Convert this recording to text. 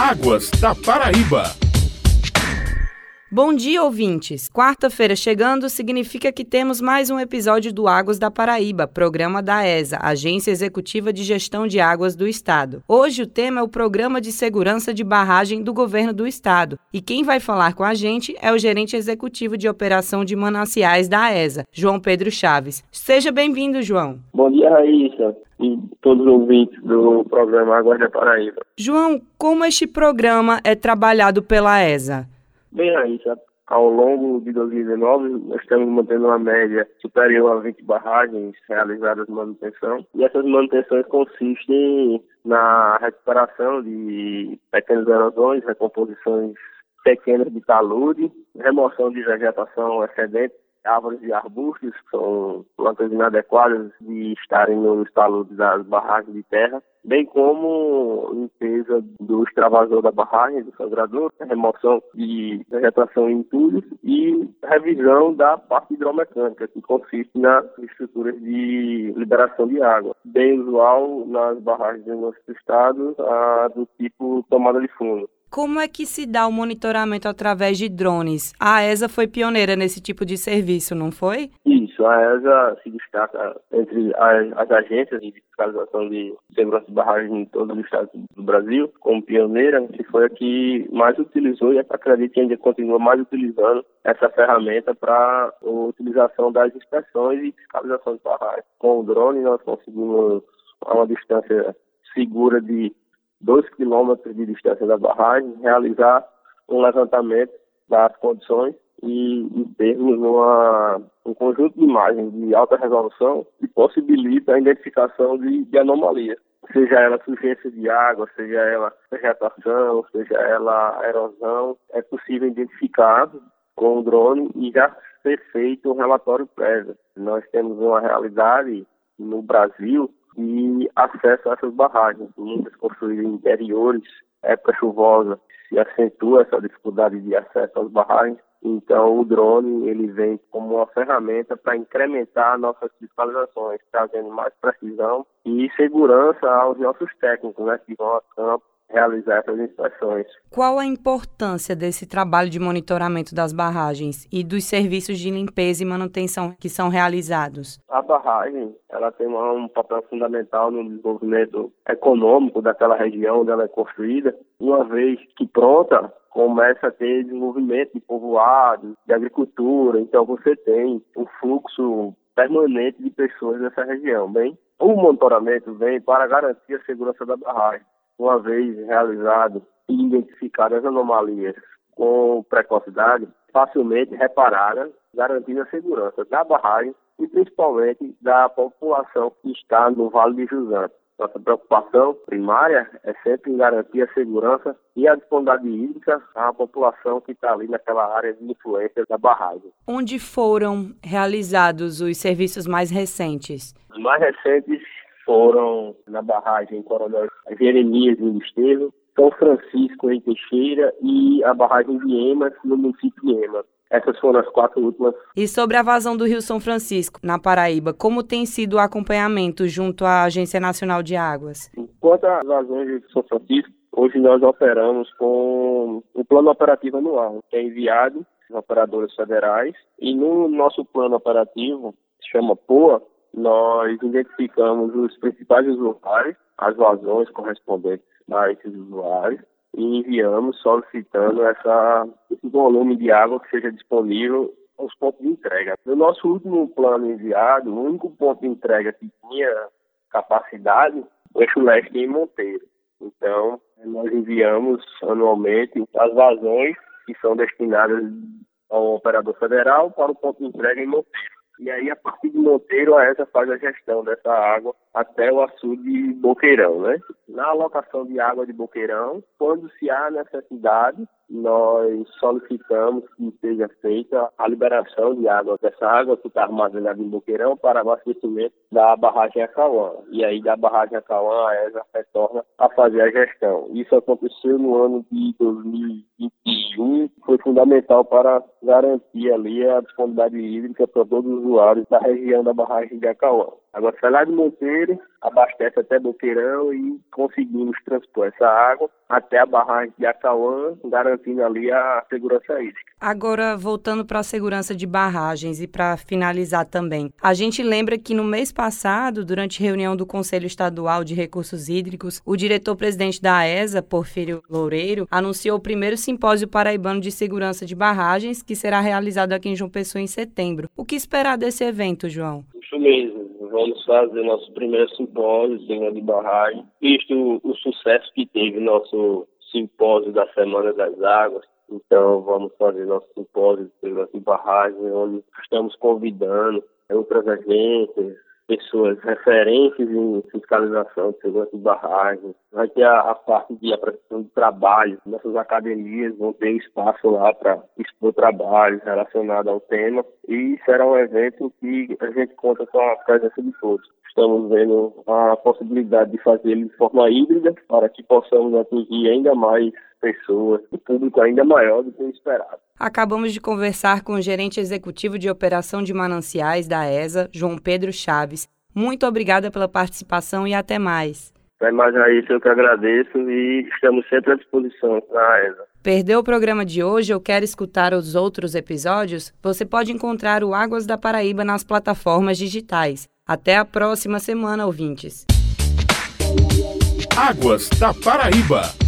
Águas da Paraíba. Bom dia, ouvintes! Quarta-feira chegando significa que temos mais um episódio do Águas da Paraíba, programa da ESA, Agência Executiva de Gestão de Águas do Estado. Hoje o tema é o Programa de Segurança de Barragem do Governo do Estado. E quem vai falar com a gente é o gerente executivo de operação de mananciais da ESA, João Pedro Chaves. Seja bem-vindo, João. Bom dia, Raíssa e todos os ouvintes do programa Águas da Paraíba. João, como este programa é trabalhado pela ESA? Bem, Raíssa, ao longo de 2019, nós estamos mantendo uma média superior a 20 barragens realizadas de manutenção. E essas manutenções consistem na recuperação de pequenas erosões, recomposições pequenas de talude, remoção de vegetação excedente árvores e arbustos, que são plantas inadequadas de estarem no taludes das barragens de terra, bem como limpeza do extravasor da barragem, do sangrador, remoção de vegetação em entulhos e revisão da parte hidromecânica, que consiste nas estruturas de liberação de água. Bem usual nas barragens do nosso estado, a do tipo tomada de fundo. Como é que se dá o monitoramento através de drones? A ESA foi pioneira nesse tipo de serviço, não foi? Isso, a ESA se destaca entre as, as agências de fiscalização de segurança de barragens em todos os estados do Brasil, como pioneira, que foi a que mais utilizou e acredito que ainda continua mais utilizando essa ferramenta para a utilização das inspeções e fiscalização de barragens. Com o drone nós conseguimos a uma distância segura de 2 quilômetros de distância da barragem, realizar um levantamento das condições e, e termos uma, um conjunto de imagens de alta resolução que possibilita a identificação de, de anomalias, seja ela sujeira de água, seja ela vegetação, seja ela erosão, é possível identificar com o drone e já ser feito um relatório prévio. Nós temos uma realidade no Brasil e acesso a essas barragens, muitas construídas em interiores, época chuvosa, se acentua essa dificuldade de acesso às barragens. Então, o drone ele vem como uma ferramenta para incrementar nossas fiscalizações, trazendo mais precisão e segurança aos nossos técnicos né, que vão a campo realizar essas inspeções. Qual a importância desse trabalho de monitoramento das barragens e dos serviços de limpeza e manutenção que são realizados? A barragem ela tem um papel fundamental no desenvolvimento econômico daquela região onde ela é construída. Uma vez que pronta, começa a ter desenvolvimento de povoados, de agricultura, então você tem um fluxo permanente de pessoas nessa região, bem? O monitoramento vem para garantir a segurança da barragem uma vez realizado e identificadas anomalias com precocidade, facilmente reparadas, garantindo a segurança da barragem e principalmente da população que está no Vale de Jusante. Nossa preocupação primária é sempre em garantir a segurança e a disponibilidade hídrica à população que está ali naquela área de influência da barragem. Onde foram realizados os serviços mais recentes? Os mais recentes foram na barragem Coronel Jeremias em Estevam, São Francisco em Teixeira e a barragem de Emas no município de Emas. Essas foram as quatro últimas. E sobre a vazão do Rio São Francisco, na Paraíba, como tem sido o acompanhamento junto à Agência Nacional de Águas? Quanto às vazões do Rio São Francisco, hoje nós operamos com o plano operativo anual, que é enviado às operadoras federais, e no nosso plano operativo, que chama POA, nós identificamos os principais usuários, as vazões correspondentes a esses usuários e enviamos solicitando essa, esse volume de água que seja disponível aos pontos de entrega. No nosso último plano enviado, o único ponto de entrega que tinha capacidade, o eixo leste em Monteiro. Então, nós enviamos anualmente as vazões que são destinadas ao operador federal para o ponto de entrega em Monteiro. E aí, a partir de Monteiro, a ESA faz a gestão dessa água até o açude Boqueirão, né? Na alocação de água de Boqueirão, quando se há necessidade, nós solicitamos que seja feita a liberação de água dessa água que está armazenada em Boqueirão para abastecimento da barragem Acauã. E aí da barragem Acauã a ESA retorna a fazer a gestão. Isso aconteceu no ano de 2021, foi fundamental para garantir ali a disponibilidade hídrica para todos os usuários da região da barragem de Acauã. Agora sai lá de Monteiro, abastece até Boqueirão e conseguimos transpor essa água até a barragem de Acauã, garantindo ali a segurança hídrica. Agora, voltando para a segurança de barragens e para finalizar também, a gente lembra que no mês passado, durante reunião do Conselho Estadual de Recursos Hídricos, o diretor-presidente da AESA, Porfírio Loureiro, anunciou o primeiro simpósio paraibano de segurança de barragens, que será realizado aqui em João Pessoa em setembro. O que esperar desse evento, João? Isso mesmo vamos fazer nosso primeiro simpósio de de barragem, visto o sucesso que teve nosso simpósio da Semana das Águas. Então, vamos fazer nosso simpósio de barragem, onde estamos convidando outras agências, pessoas referentes em fiscalização de segurança de barragens. Vai ter a, a parte de apresentação de trabalho. Nossas academias vão ter espaço lá para expor trabalhos relacionados ao tema. E será um evento que a gente conta com a presença de todos. Estamos vendo a possibilidade de fazer ele de forma híbrida para que possamos atingir ainda mais pessoas, o público ainda maior do que o esperado. Acabamos de conversar com o gerente executivo de operação de mananciais da ESA, João Pedro Chaves. Muito obrigada pela participação e até mais. Até mais é isso, eu que agradeço e estamos sempre à disposição na ESA. Perdeu o programa de hoje ou quer escutar os outros episódios? Você pode encontrar o Águas da Paraíba nas plataformas digitais. Até a próxima semana, ouvintes. Águas da Paraíba.